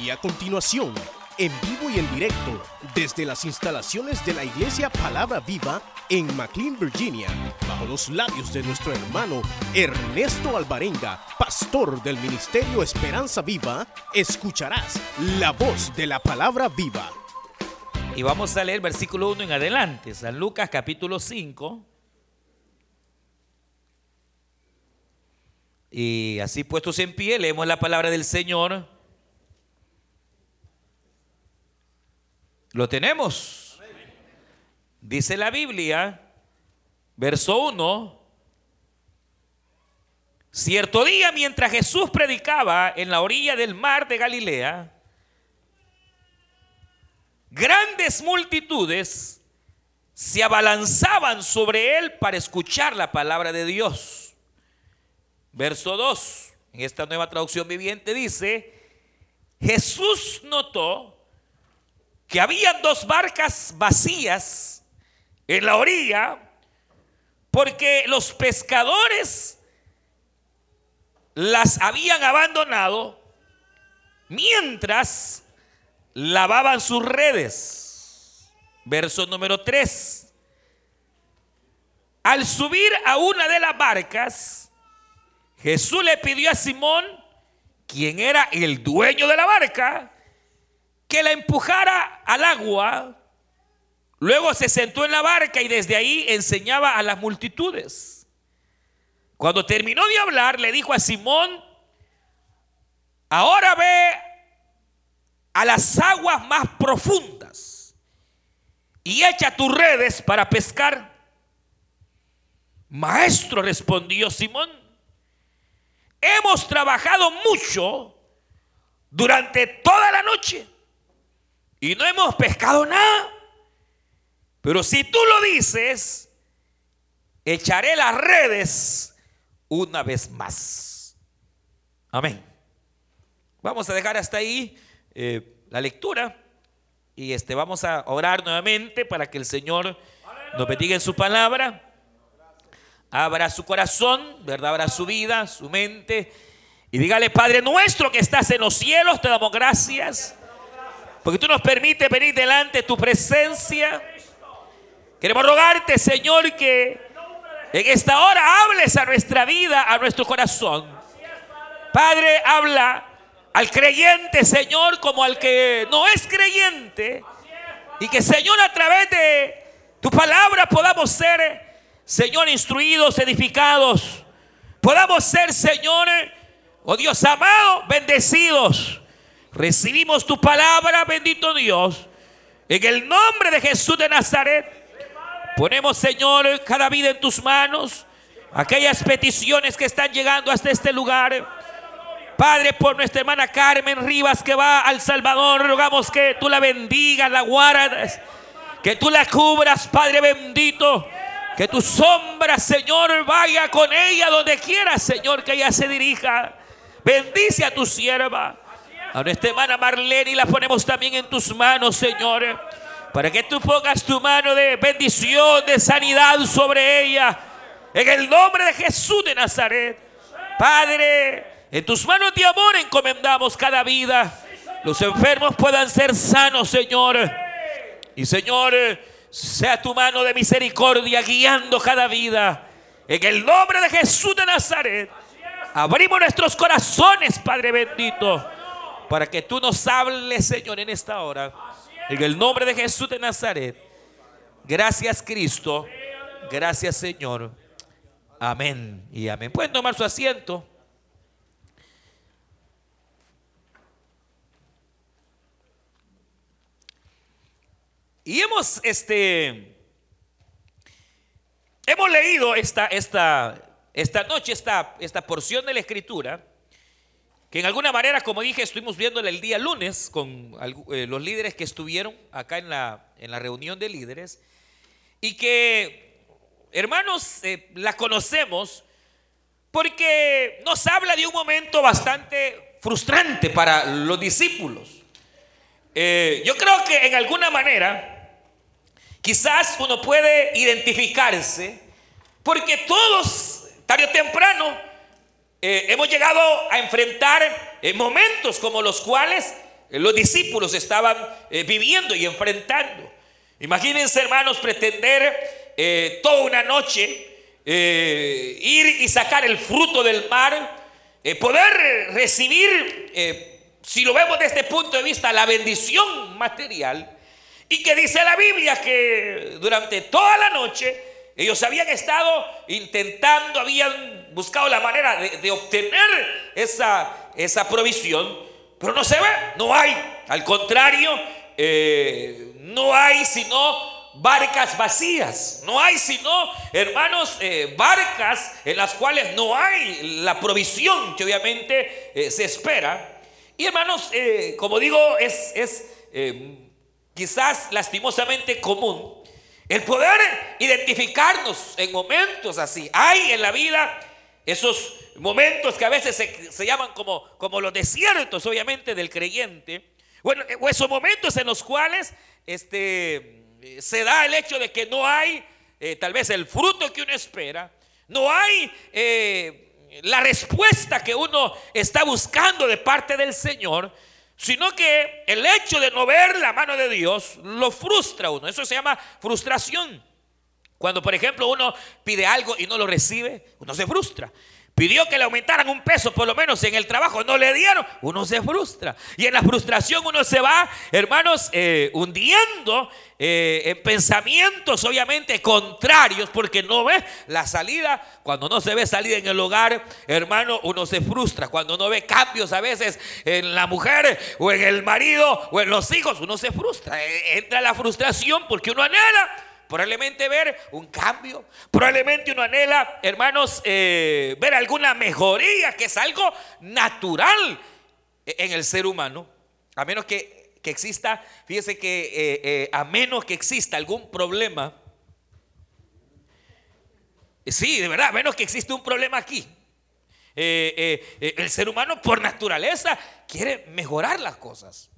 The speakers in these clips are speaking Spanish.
Y a continuación, en vivo y en directo, desde las instalaciones de la Iglesia Palabra Viva en McLean, Virginia, bajo los labios de nuestro hermano Ernesto Alvarenga, pastor del Ministerio Esperanza Viva, escucharás la voz de la Palabra Viva. Y vamos a leer versículo 1 en adelante, San Lucas capítulo 5. Y así puestos en pie, leemos la palabra del Señor. Lo tenemos. Dice la Biblia, verso 1, cierto día mientras Jesús predicaba en la orilla del mar de Galilea, grandes multitudes se abalanzaban sobre él para escuchar la palabra de Dios. Verso 2, en esta nueva traducción viviente dice, Jesús notó que habían dos barcas vacías en la orilla porque los pescadores las habían abandonado mientras lavaban sus redes. Verso número 3. Al subir a una de las barcas, Jesús le pidió a Simón, quien era el dueño de la barca, que la empujara al agua. Luego se sentó en la barca y desde ahí enseñaba a las multitudes. Cuando terminó de hablar, le dijo a Simón, ahora ve a las aguas más profundas y echa tus redes para pescar. Maestro, respondió Simón, hemos trabajado mucho durante toda la noche y no hemos pescado nada. Pero si tú lo dices, echaré las redes una vez más. Amén. Vamos a dejar hasta ahí eh, la lectura y este, vamos a orar nuevamente para que el Señor nos bendiga en su palabra. Abra su corazón, ¿verdad? Abra su vida, su mente. Y dígale, Padre nuestro que estás en los cielos, te damos gracias porque tú nos permites venir delante de tu presencia. Queremos rogarte, Señor, que en esta hora hables a nuestra vida, a nuestro corazón. Padre, habla al creyente, Señor, como al que no es creyente. Y que, Señor, a través de tu palabra podamos ser, Señor, instruidos, edificados. Podamos ser, Señor, oh Dios amado, bendecidos. Recibimos tu palabra, bendito Dios. En el nombre de Jesús de Nazaret, ponemos, Señor, cada vida en tus manos. Aquellas peticiones que están llegando hasta este lugar. Padre, por nuestra hermana Carmen Rivas que va al Salvador, rogamos que tú la bendigas, la guardas, que tú la cubras, Padre bendito. Que tu sombra, Señor, vaya con ella donde quiera, Señor, que ella se dirija. Bendice a tu sierva. A nuestra hermana Marlene y la ponemos también en tus manos, Señor. Para que tú pongas tu mano de bendición, de sanidad sobre ella. En el nombre de Jesús de Nazaret. Padre, en tus manos de amor encomendamos cada vida. Los enfermos puedan ser sanos, Señor. Y Señor, sea tu mano de misericordia guiando cada vida. En el nombre de Jesús de Nazaret. Abrimos nuestros corazones, Padre bendito para que tú nos hables, Señor, en esta hora. En el nombre de Jesús de Nazaret. Gracias, Cristo. Gracias, Señor. Amén y amén. Pueden tomar su asiento. Y hemos, este, hemos leído esta, esta, esta noche esta, esta porción de la Escritura en alguna manera, como dije, estuvimos viéndola el día lunes con eh, los líderes que estuvieron acá en la, en la reunión de líderes, y que, hermanos, eh, la conocemos porque nos habla de un momento bastante frustrante para los discípulos. Eh, yo creo que en alguna manera, quizás uno puede identificarse, porque todos, tarde o temprano, eh, hemos llegado a enfrentar eh, momentos como los cuales los discípulos estaban eh, viviendo y enfrentando. Imagínense, hermanos, pretender eh, toda una noche eh, ir y sacar el fruto del mar, poder recibir, si lo vemos desde este punto de vista, la bendición material. Y que dice la Biblia que durante toda la noche ellos habían estado intentando, habían buscado la manera de, obtener esa, esa provisión, pero no se ve, no hay. Al contrario, eh, no hay sino barcas vacías. No hay sino, hermanos, eh, barcas en las cuales no hay la provisión que obviamente eh, se espera. Y hermanos, como digo, es, es quizás lastimosamente común el poder identificarnos en momentos así. Hay en la vida esos momentos que a veces se, llaman como, como los desiertos, obviamente, del creyente. Bueno, eh, esos momentos en los cuales este, se da el hecho de que no hay eh, tal vez el fruto que uno espera, no hay eh, la respuesta que uno está buscando de parte del Señor, sino que el hecho de no ver la mano de Dios lo frustra a uno. Eso se llama frustración. Cuando, por ejemplo, uno pide algo y no lo recibe, uno se frustra. Pidió que le aumentaran un peso, por lo menos en el trabajo, no le dieron, uno se frustra. Y en la frustración uno se va, hermanos, eh, hundiendo eh, en pensamientos obviamente contrarios, porque no ve la salida. Cuando no se ve salida en el hogar, hermano, uno se frustra. Cuando no ve cambios a veces en la mujer o en el marido o en los hijos, uno se frustra. Eh, entra la frustración porque uno anhela Probablemente ver un cambio. Probablemente uno anhela, hermanos, eh, ver alguna mejoría, que es algo natural en el ser humano. A menos que, exista, fíjese que eh, eh, a menos que exista algún problema. Sí, de verdad, a menos que exista un problema aquí. el ser humano por naturaleza quiere mejorar las cosas.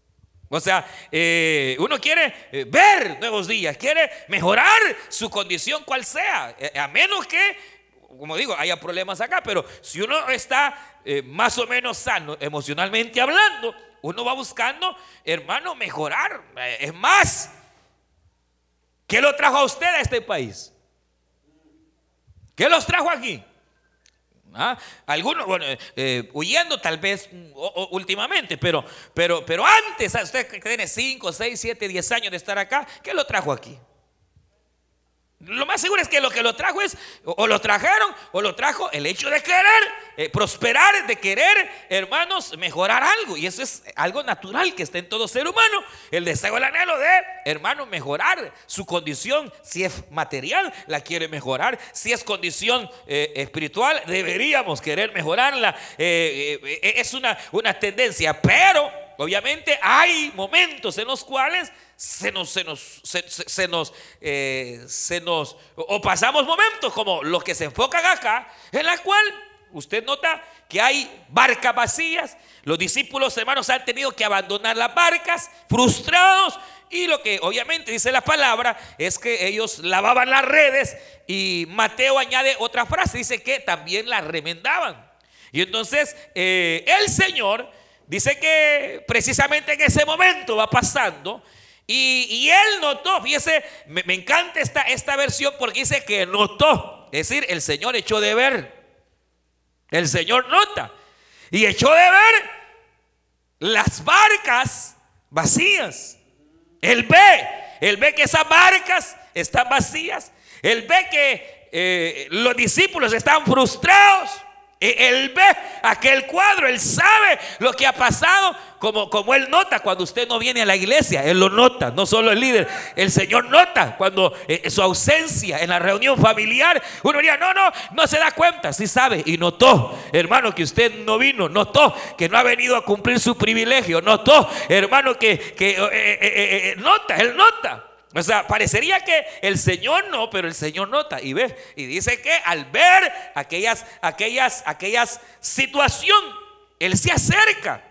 O sea, eh, uno quiere eh, ver nuevos días, quiere mejorar su condición cual sea, eh, a menos que, como digo, haya problemas acá, pero si uno está más o menos sano emocionalmente hablando, uno va buscando, hermano, mejorar. Es más, ¿qué lo trajo a usted a este país? ¿Qué los trajo aquí? ¿Ah? Algunos, bueno, eh, eh, huyendo tal vez mm, últimamente, pero, pero, pero antes, usted que tiene 5, 6, 7, 10 años de estar acá, ¿qué lo trajo aquí? Lo más seguro es que lo que lo trajo es, o lo trajeron, o lo trajo el hecho de querer eh, prosperar, de querer, hermanos, mejorar algo. Y eso es algo natural que está en todo ser humano. El deseo, el anhelo de, hermano, mejorar su condición. Si es material, la quiere mejorar. Si es condición eh, espiritual, deberíamos querer mejorarla. Eh, es una, una tendencia, pero obviamente hay momentos en los cuales se nos, se nos, se, nos, eh, se nos, o pasamos momentos como los que se enfocan acá, en la cual usted nota que hay barcas vacías, los discípulos hermanos han tenido que abandonar las barcas, frustrados, y lo que obviamente dice la palabra es que ellos lavaban las redes y Mateo añade otra frase, dice que también las remendaban. Y entonces eh, el Señor dice que precisamente en ese momento va pasando y, él notó, fíjese, me, encanta esta, esta versión porque dice que notó. Es decir, el Señor echó de ver. El Señor nota. Y echó de ver las barcas vacías. Él ve, él ve que esas barcas están vacías. Él ve que eh, los discípulos están frustrados. E, él ve aquel cuadro, él sabe lo que ha pasado, como, como él nota cuando usted no viene a la iglesia, él lo nota, no solo el líder, el Señor nota cuando eh, su ausencia en la reunión familiar, uno diría, no, no, no se da cuenta, sí sabe, y notó, hermano, que usted no vino, notó que no ha venido a cumplir su privilegio, notó, hermano, que, que eh, eh, nota, él nota. O sea, parecería que el Señor no, pero el Señor nota y ve. Y dice que al ver aquellas, aquellas, aquellas situación, Él se acerca.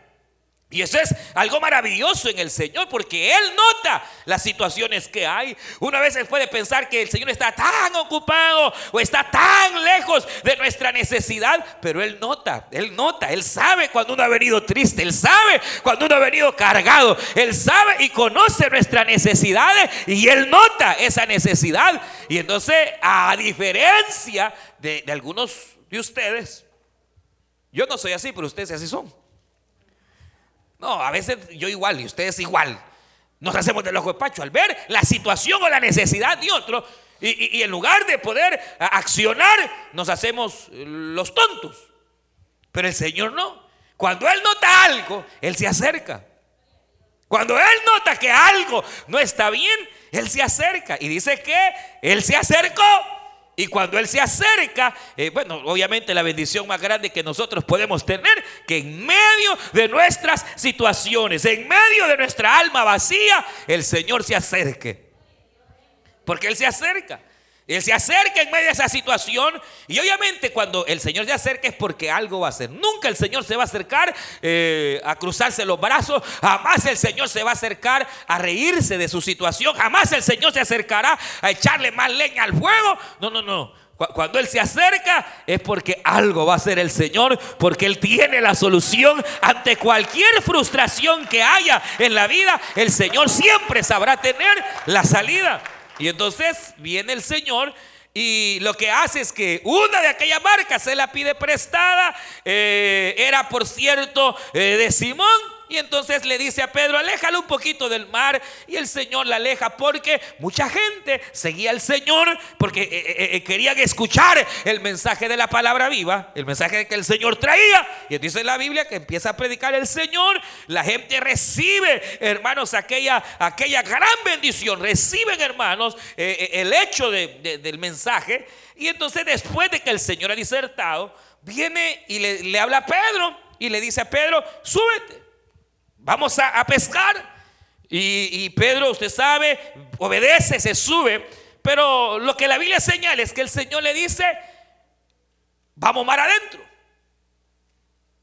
Y eso es algo maravilloso en el Señor, porque Él nota las situaciones que hay. Una vez puede pensar que el Señor está tan ocupado o está tan lejos de nuestra necesidad, pero Él nota, Él nota, Él sabe cuando uno ha venido triste, Él sabe cuando uno ha venido cargado, Él sabe y conoce nuestras necesidades y Él nota esa necesidad. Y entonces, a diferencia de, de algunos de ustedes, yo no soy así, pero ustedes así son. No, a veces yo igual y ustedes igual. Nos hacemos de pacho al ver la situación o la necesidad de otro. Y, en lugar de poder accionar, nos hacemos los tontos. Pero el Señor no. Cuando Él nota algo, Él se acerca. Cuando Él nota que algo no está bien, Él se acerca. Y dice que Él se acercó y cuando Él se acerca, eh, bueno, obviamente la bendición más grande que nosotros podemos tener, que en medio de nuestras situaciones, en medio de nuestra alma vacía, el Señor se acerque. Porque Él se acerca. Él se acerca en medio de esa situación y obviamente cuando el Señor se acerca es porque algo va a hacer. Nunca el Señor se va a acercar eh, a cruzarse los brazos, jamás el Señor se va a acercar a reírse de su situación, jamás el Señor se acercará a echarle más leña al fuego. No, no, no. Cuando Él se acerca es porque algo va a hacer el Señor, porque Él tiene la solución ante cualquier frustración que haya en la vida. El Señor siempre sabrá tener la salida. Y entonces viene el Señor y lo que hace es que una de aquellas barcas se la pide prestada. Eh, era, por cierto, eh, de Simón. Y entonces le dice a Pedro, aléjalo un poquito del mar. Y el Señor la aleja porque mucha gente seguía al Señor porque eh, eh, eh, querían escuchar el mensaje de la palabra viva, el mensaje que el Señor traía. Y dice la Biblia que empieza a predicar el Señor. La gente recibe, hermanos, aquella, aquella gran bendición. Reciben, hermanos, el hecho del mensaje. Y entonces después de que el Señor ha disertado, viene y le, le habla a Pedro y le dice a Pedro, súbete vamos a, pescar. Y, Pedro, usted sabe, obedece, se sube. Pero lo que la Biblia señala es que el Señor le dice, vamos mar adentro.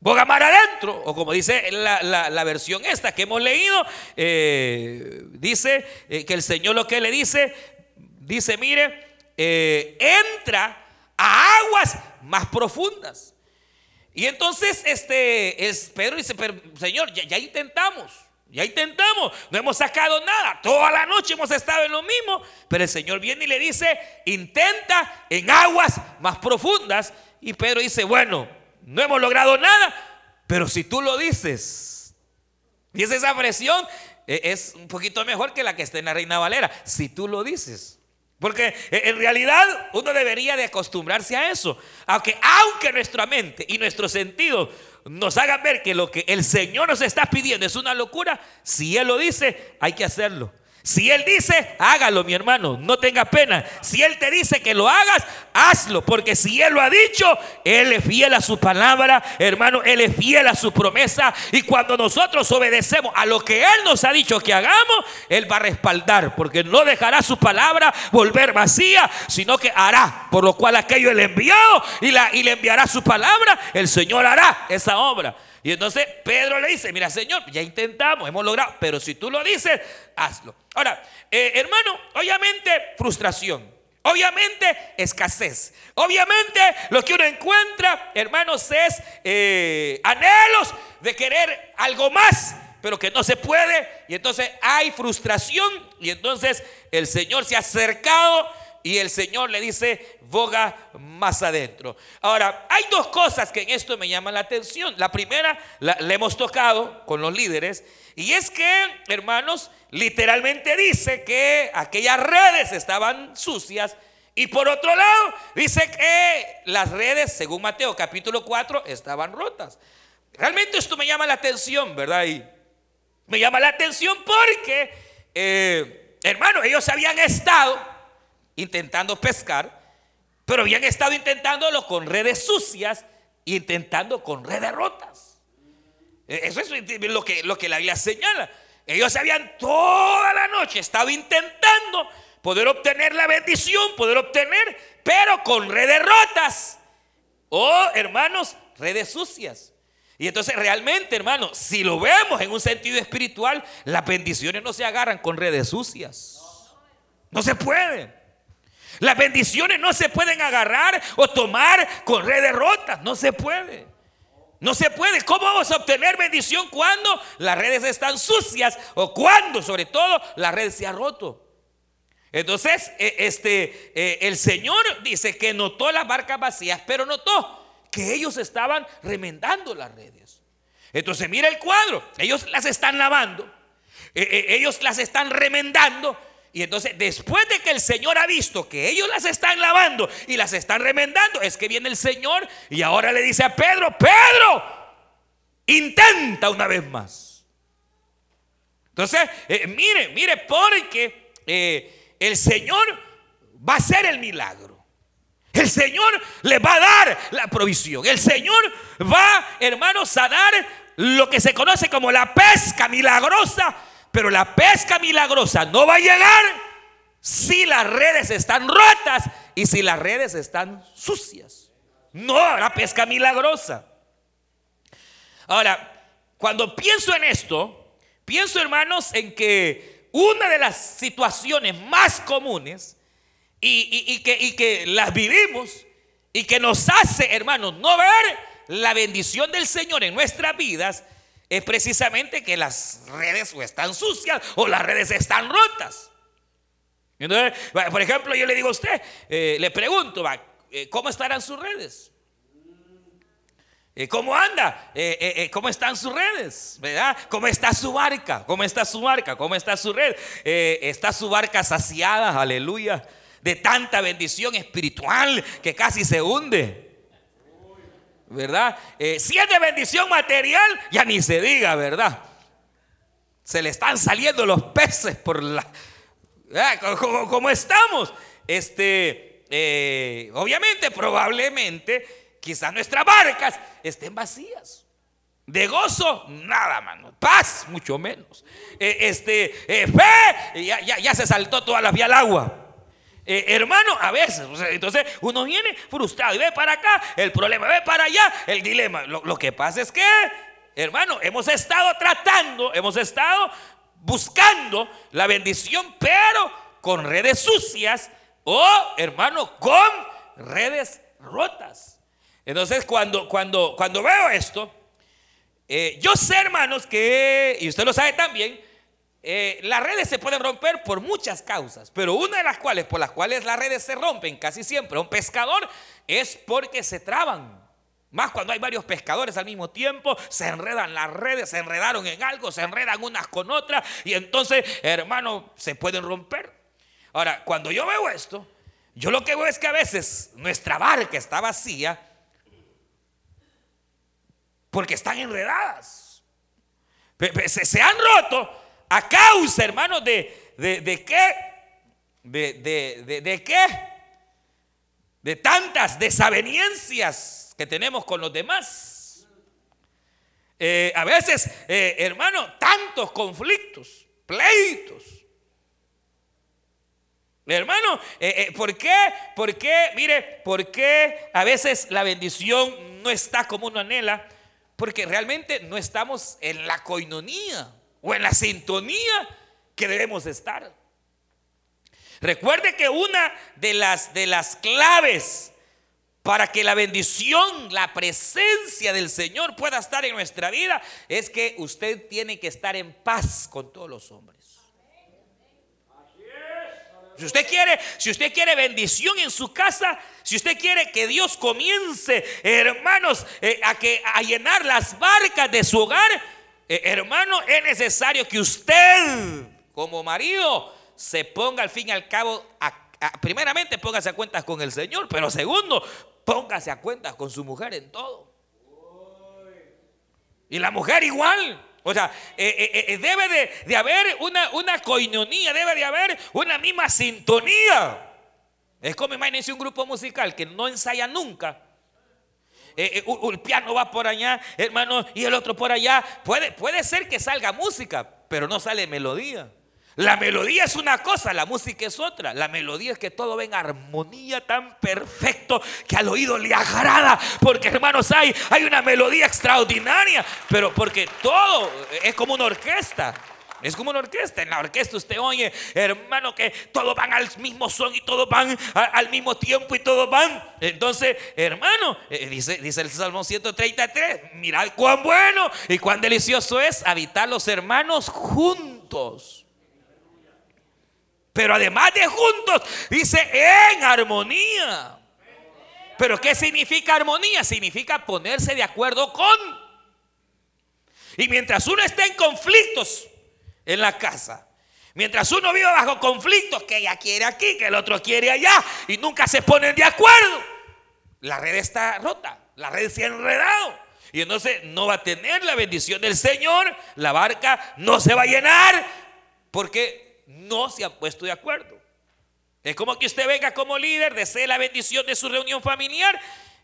Boga mar adentro. O como dice la, versión esta que hemos leído, eh, dice eh, que el Señor lo que le dice, dice, mire, eh, entra a aguas más profundas. Y entonces este, es Pedro dice, Señor, ya, intentamos, ya intentamos, no hemos sacado nada, toda la noche hemos estado en lo mismo, pero el Señor viene y le dice, intenta en aguas más profundas. Y Pedro dice, bueno, no hemos logrado nada, pero si tú lo dices, y esa presión e, es un poquito mejor que la que está en la Reina Valera, si tú lo dices. Porque en realidad uno debería de acostumbrarse a eso. Aunque, aunque nuestra mente y nuestro sentido nos hagan ver que lo que el Señor nos está pidiendo es una locura, si Él lo dice, hay que hacerlo. Si Él dice, hágalo, mi hermano, no tenga pena. Si Él te dice que lo hagas, hazlo, porque si Él lo ha dicho, Él es fiel a su palabra, hermano, Él es fiel a su promesa. Y cuando nosotros obedecemos a lo que Él nos ha dicho que hagamos, Él va a respaldar, porque no dejará su palabra volver vacía, sino que hará, por lo cual aquello Él enviado y, la, y le enviará su palabra, el Señor hará esa obra. Y entonces Pedro le dice, mira Señor, ya intentamos, hemos logrado, pero si tú lo dices, hazlo. Ahora, eh, hermano, obviamente frustración. Obviamente escasez. Obviamente lo que uno encuentra, hermanos, es eh, anhelos de querer algo más, pero que no se puede. Y entonces hay frustración. Y entonces el Señor se ha acercado y el Señor le dice, boga más adentro. Ahora, hay dos cosas que en esto me llaman la atención. La primera la, hemos tocado con los líderes y es que, hermanos, literalmente dice que aquellas redes estaban sucias y por otro lado dice que las redes, según Mateo capítulo 4, estaban rotas. Realmente esto me llama la atención, ¿verdad? Y me llama la atención porque, eh, hermanos, ellos habían estado intentando pescar, pero habían estado intentándolo con redes sucias intentando con redes rotas. E-, eso es lo que, lo que la Biblia señala. Ellos habían toda la noche estado intentando poder obtener la bendición, poder obtener, pero con redes rotas. O, hermanos, redes sucias. Y entonces realmente, hermano, si lo vemos en un sentido espiritual, las bendiciones no se agarran con redes sucias. No se puede. Las bendiciones no se pueden agarrar o tomar con redes rotas. No se puede. No se puede. ¿Cómo vamos a obtener bendición cuando las redes están sucias o cuando, sobre todo, la red se ha roto? Entonces, e, este, e, el Señor dice que notó las barcas vacías, pero notó que ellos estaban remendando las redes. Entonces mira el cuadro, ellos las están lavando, e, ellos las están remendando. Y entonces después de que el Señor ha visto que ellos las están lavando y las están remendando, es que viene el Señor y ahora le dice a Pedro, Pedro, intenta una vez más. Entonces, eh, mire, mire, porque eh, el Señor va a hacer el milagro. El Señor le va a dar la provisión. El Señor va, hermanos, a dar lo que se conoce como la pesca milagrosa. Pero la pesca milagrosa no va a llegar si las redes están rotas y si las redes están sucias. No la pesca milagrosa. Ahora, cuando pienso en esto, pienso, hermanos, en que una de las situaciones más comunes y, que, que las vivimos y que nos hace, hermanos, no ver la bendición del Señor en nuestras vidas, es precisamente que las redes están sucias o las redes están rotas. Entonces, por ejemplo, yo le digo a usted, eh, le pregunto, eh, ¿cómo estarán sus redes? Eh, ¿Cómo anda? ¿Cómo están sus redes? ¿Verdad? ¿Cómo está su barca? ¿Cómo está su barca? ¿Cómo está su red? ¿Está su barca saciada? Aleluya de tanta bendición espiritual que casi se hunde. ¿Verdad? Eh, si es de bendición material, ya ni se diga, ¿verdad? Se le están saliendo los peces por la... Como, estamos. Este, eh, obviamente, probablemente, quizás nuestras barcas estén vacías. De gozo, nada, mano. Paz, mucho menos. Eh, este, fe, ya, ya, ya se saltó toda la vía al agua. Eh, hermano, a veces, entonces uno viene frustrado y ve para acá, el problema, ve para allá, el dilema. Lo, que pasa es que, hermano, hemos estado tratando, hemos estado buscando la bendición, pero con redes sucias o, hermano, con redes rotas. Entonces, cuando, cuando, cuando veo esto, eh, yo sé, hermanos, que, y usted lo sabe también, eh, las redes se pueden romper por muchas causas, pero una de las cuales, por las cuales las redes se rompen casi siempre un pescador, es porque se traban. Más cuando hay varios pescadores al mismo tiempo, se enredan las redes, se enredaron en algo, se enredan unas con otras y entonces, hermano, se pueden romper. Ahora, cuando yo veo esto, yo lo que veo es que a veces nuestra barca está vacía porque están enredadas. Se han roto a causa, hermanos, de, de, qué? De, de, qué? De tantas desavenencias que tenemos con los demás. Eh, a veces, eh, hermano, tantos conflictos, pleitos. Hermano, eh, ¿por qué? ¿Por qué? Mire, ¿por qué a veces la bendición no está como uno anhela? Porque realmente no estamos en la coinonía o en la sintonía que debemos estar. Recuerde que una de las, de las claves para que la bendición, la presencia del Señor pueda estar en nuestra vida es que usted tiene que estar en paz con todos los hombres. Si usted quiere, si usted quiere bendición en su casa, si usted quiere que Dios comience, hermanos, eh, a que a llenar las barcas de su hogar, eh, hermano, es necesario que usted, como marido, se ponga al fin y al cabo, primeramente póngase a cuentas con el Señor, pero segundo, póngase a cuentas con su mujer en todo. Y la mujer igual. O sea, eh, eh, debe de, haber una, una coinonía, debe de haber una misma sintonía. Es como imagínense un grupo musical que no ensaya nunca eh, eh, el piano va por allá, hermano, y el otro por allá. Puede, puede ser que salga música, pero no sale melodía. La melodía es una cosa, la música es otra. La melodía es que todo venga en armonía tan perfecto que al oído le agrada. Porque hermanos, hay, hay una melodía extraordinaria, pero porque todo es como una orquesta. Es como una orquesta. En la orquesta usted oye, hermano, que todos van al mismo son y todos van al mismo tiempo y todos van. Entonces, hermano, eh, dice, dice el Salmo 133, mirad cuán bueno y cuán delicioso es habitar los hermanos juntos. Pero además de juntos, dice en armonía. Pero ¿qué significa armonía? Significa ponerse de acuerdo con. Y mientras uno está en conflictos, en la casa. Mientras uno vive bajo conflictos, que ella quiere aquí, que el otro quiere allá, y nunca se ponen de acuerdo, la red está rota, la red se ha enredado. Y entonces no va a tener la bendición del Señor, la barca no se va a llenar, porque no se han puesto de acuerdo. Es como que usted venga como líder, desee la bendición de su reunión familiar,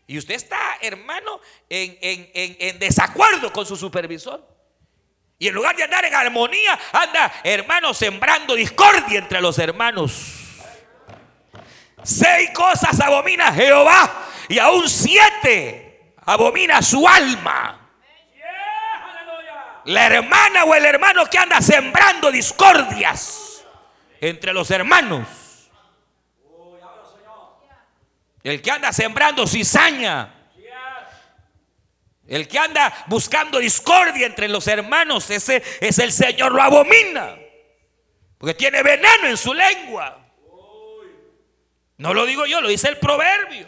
y usted está, hermano, en, en desacuerdo con su supervisor. Y en lugar de andar en armonía, anda, hermano, sembrando discordia entre los hermanos. Seis cosas abomina Jehová y aún siete abomina su alma. La hermana o el hermano que anda sembrando discordias entre los hermanos. El que anda sembrando cizaña el que anda buscando discordia entre los hermanos, ese es el Señor, lo abomina. Porque tiene veneno en su lengua. No lo digo yo, lo dice el proverbio.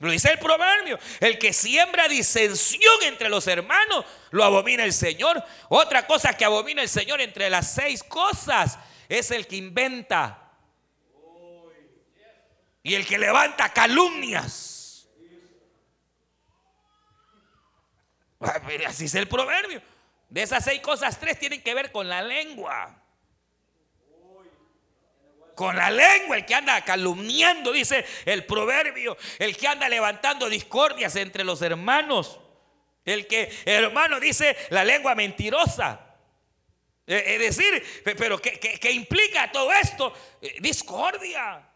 Lo dice el proverbio. El que siembra disensión entre los hermanos, lo abomina el Señor. Otra cosa que abomina el Señor entre las seis cosas es el que inventa. Y el que levanta calumnias. Así es el proverbio. De esas seis cosas, tres tienen que ver con la lengua. Con la lengua, el que anda calumniando, dice el proverbio, el que anda levantando discordias entre los hermanos, el que, hermano, dice la lengua mentirosa. Eh, es decir, pero ¿qué, implica todo esto? Eh, discordia,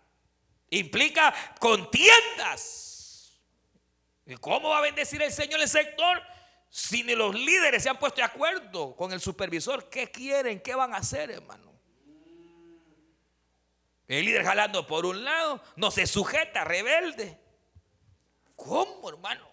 implica contiendas. ¿Cómo va a bendecir el Señor el sector? Si ni los líderes se han puesto de acuerdo con el supervisor, ¿qué quieren? ¿Qué van a hacer, hermano? El líder jalando por un lado, no se sujeta, rebelde. ¿Cómo, hermano?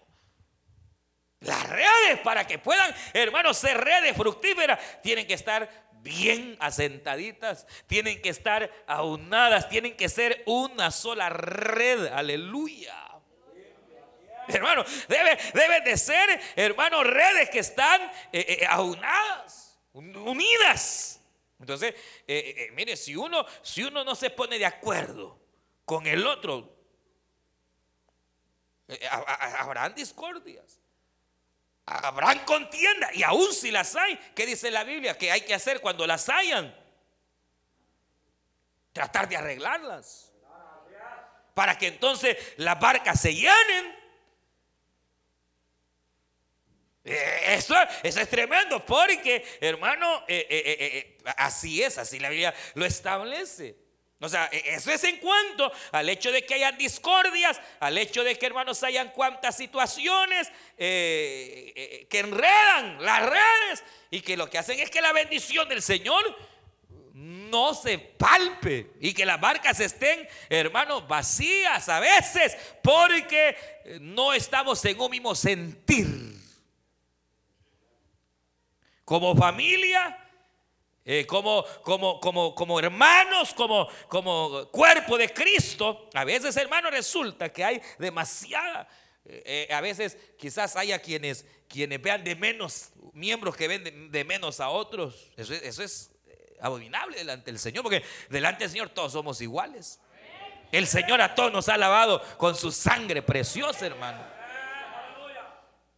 Las redes, para que puedan, hermanos, ser redes fructíferas, tienen que estar bien asentaditas, tienen que estar aunadas, tienen que ser una sola red. Aleluya. Hermano, debe, de ser, hermanos, redes que están eh, eh, aunadas, unidas. Entonces, eh, mire, si uno, si uno no se pone de acuerdo con el otro, habrán discordias. Habrán contiendas. Y aún si las hay, ¿qué dice la Biblia? Que hay que hacer cuando las hayan. Tratar de arreglarlas. Para que entonces las barcas se llenen Eh, eso, eso, es tremendo porque, hermano, eh, eh, así es, así la Biblia lo establece. O sea, e, eso es en cuanto al hecho de que hayan discordias, al hecho de que, hermanos, hayan cuantas situaciones que enredan las redes y que lo que hacen es que la bendición del Señor no se palpe y que las barcas estén, hermanos, vacías a veces porque no estamos en un mismo sentir como familia, eh, como, como, como, como, hermanos, como, como cuerpo de Cristo, a veces, hermanos, resulta que hay demasiada, eh, eh, a veces quizás haya quienes, quienes vean de menos miembros que ven de, menos a otros. Eso, eso es abominable delante del Señor, porque delante del Señor todos somos iguales. El Señor a todos nos ha lavado con su sangre preciosa, hermano.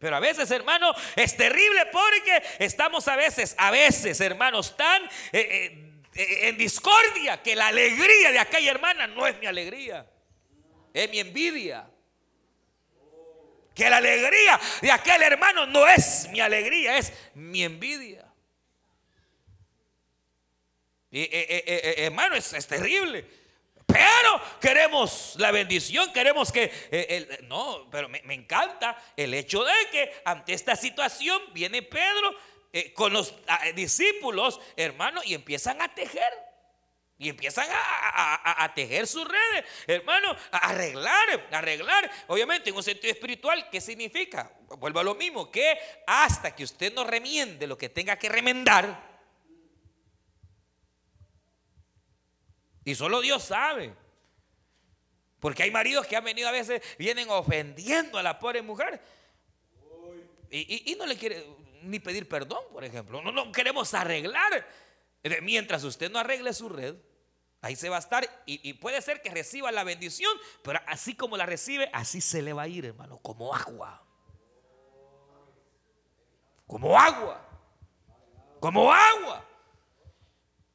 Pero a veces, hermano, es terrible porque estamos a veces, a veces, hermanos, tan eh, eh, en discordia que la alegría de aquella hermana no es mi alegría, es mi envidia. Que la alegría de aquel hermano no es mi alegría, es mi envidia. Y, eh, eh, eh, hermano, es, terrible. Pero queremos la bendición, queremos que... no, pero me, encanta el hecho de que ante esta situación viene Pedro con los discípulos, hermano, y empiezan a tejer. Y empiezan a, tejer sus redes, hermano, a arreglar, arreglar. Obviamente, en un sentido espiritual, ¿qué significa? Vuelvo a lo mismo, que hasta que usted no remiende lo que tenga que remendar, y solo Dios sabe. Porque hay maridos que han venido a veces, vienen ofendiendo a la pobre mujer. Y, no le quiere ni pedir perdón, por ejemplo. No, no queremos arreglar. Mientras usted no arregle su red, Ahí se va a estar y, puede ser que reciba la bendición, pero así como la recibe, así se le va a ir, hermano, como agua. Como agua. Como agua.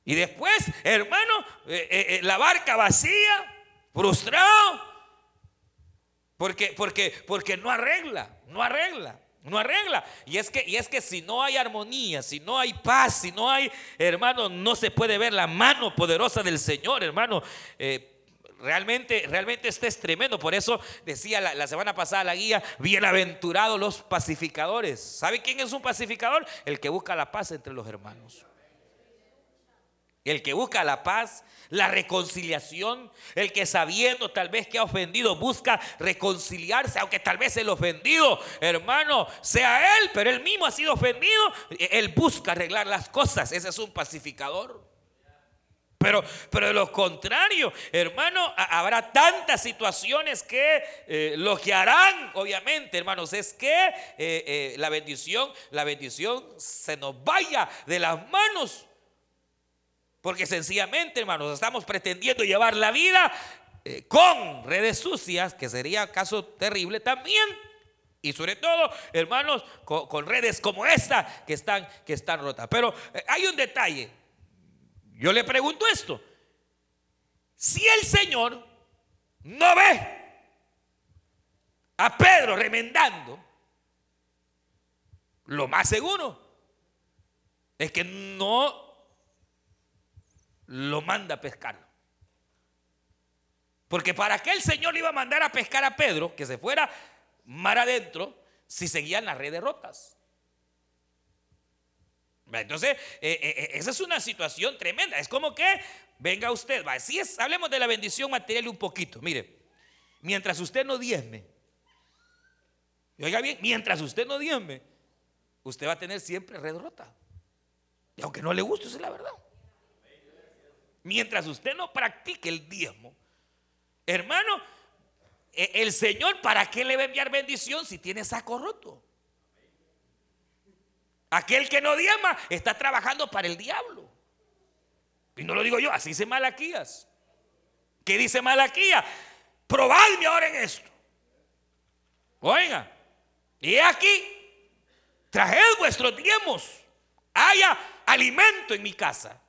Y después, hermano, eh, eh, eh, la barca vacía, frustrado, porque, porque, porque no arregla, no arregla. No arregla. Y es que, y es que si no hay armonía, si no hay paz, si no hay, hermano, no se puede ver la mano poderosa del Señor, hermano. Realmente, realmente este es tremendo. Por eso decía la, la, semana pasada la guía, bienaventurados los pacificadores. ¿Sabe quién es un pacificador? El que busca la paz entre los hermanos. El que busca la paz, la reconciliación, el que sabiendo tal vez que ha ofendido busca reconciliarse, aunque tal vez el ofendido, hermano, sea él, pero él mismo ha sido ofendido, él busca arreglar las cosas, ese es un pacificador. Pero, pero de lo contrario, hermano, habrá tantas situaciones que eh, lo que harán, obviamente, hermanos, es que eh, eh, la bendición, la bendición se nos vaya de las manos porque sencillamente, hermanos, estamos pretendiendo llevar la vida eh, con redes sucias, que sería caso terrible también. Y sobre todo, hermanos, con, redes como esta que están, que están rotas. Pero eh, hay un detalle. Yo le pregunto esto. Si el Señor no ve a Pedro remendando, lo más seguro es que no lo manda a pescar. Porque para qué el Señor le iba a mandar a pescar a Pedro, que se fuera mar adentro, si seguían las redes rotas. Entonces, eh, eh, eh, esa es una situación tremenda. Es como que, venga usted, va, es, hablemos de la bendición material un poquito. Mire, mientras usted no diezme, oiga bien, mientras usted no diezme, usted va a tener siempre red rota. Y aunque no le guste, esa es la verdad. Mientras usted no practique el diezmo, hermano, e, el Señor, ¿para qué le va a enviar bendición si tiene saco roto? Aquel que no diezma está trabajando para el diablo. Y no lo digo yo, así dice Malaquías. ¿Qué dice Malaquías? Probadme ahora en esto. Oiga, y aquí, traed vuestros diezmos. Haya alimento en mi casa.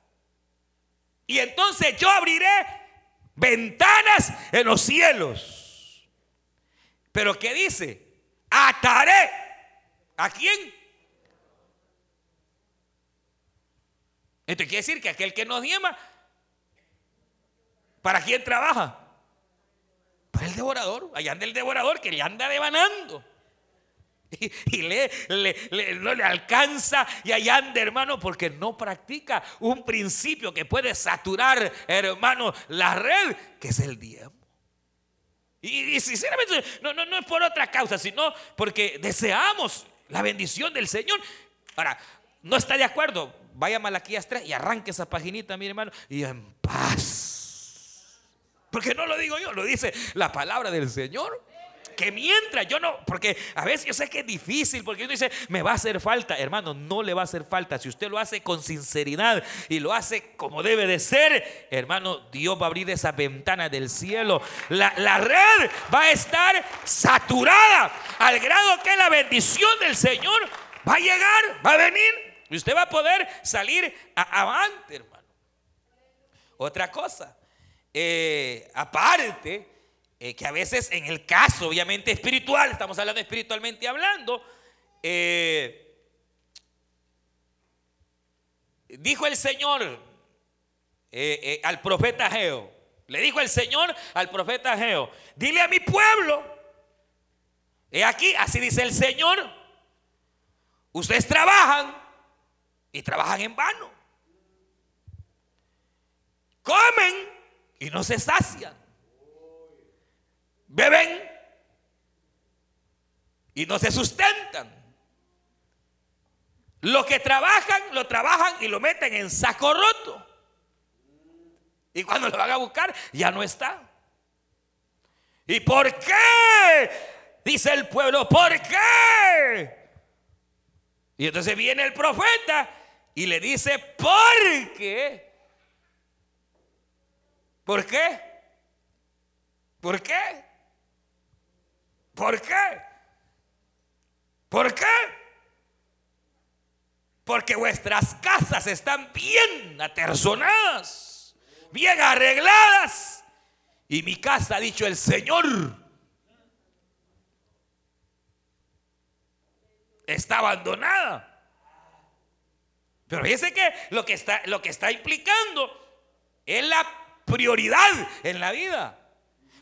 Y entonces yo abriré ventanas en los cielos. Pero ¿qué dice? Ataré. ¿A quién? Esto quiere decir que aquel que nos diema, ¿para quién trabaja? Para el devorador. Allá anda el devorador que le anda devanando. Y, le, no le alcanza y allá anda, hermano, porque no practica un principio que puede saturar, hermano, la red, que es el diezmo. Y, sinceramente, no, no, no es por otra causa, sino porque deseamos la bendición del Señor. Ahora, no está de acuerdo, vaya a Malaquías 3 y arranque esa paginita, mi hermano, y en paz. Porque no lo digo yo, lo dice la palabra del Señor que mientras yo no, porque a veces yo sé que es difícil, porque uno dice, me va a hacer falta, hermano, no le va a hacer falta. Si usted lo hace con sinceridad y lo hace como debe de ser, hermano, Dios va a abrir esa ventana del cielo. La, red va a estar saturada al grado que la bendición del Señor va a llegar, va a venir. Y usted va a poder salir avante, hermano. Otra cosa, eh, aparte, eh, que a veces en el caso obviamente espiritual, estamos hablando espiritualmente hablando, eh, dijo el Señor, eh, al profeta Geo. Le dijo el Señor al profeta Geo, dile a mi pueblo, he aquí, así dice el Señor, ustedes trabajan y trabajan en vano. Comen y no se sacian. Beben y no se sustentan. Los que trabajan, lo trabajan y lo meten en saco roto. Y cuando lo van a buscar, ya no está. ¿Y por qué? Dice el pueblo, ¿por qué? Y entonces viene el profeta y le dice, ¿por qué? ¿Por qué? ¿Por qué? ¿Por qué? ¿Por qué? Porque vuestras casas están bien aterzonadas, bien arregladas. Y mi casa, ha dicho el Señor, está abandonada. Pero fíjese que lo que está, lo que está implicando es la prioridad en la vida.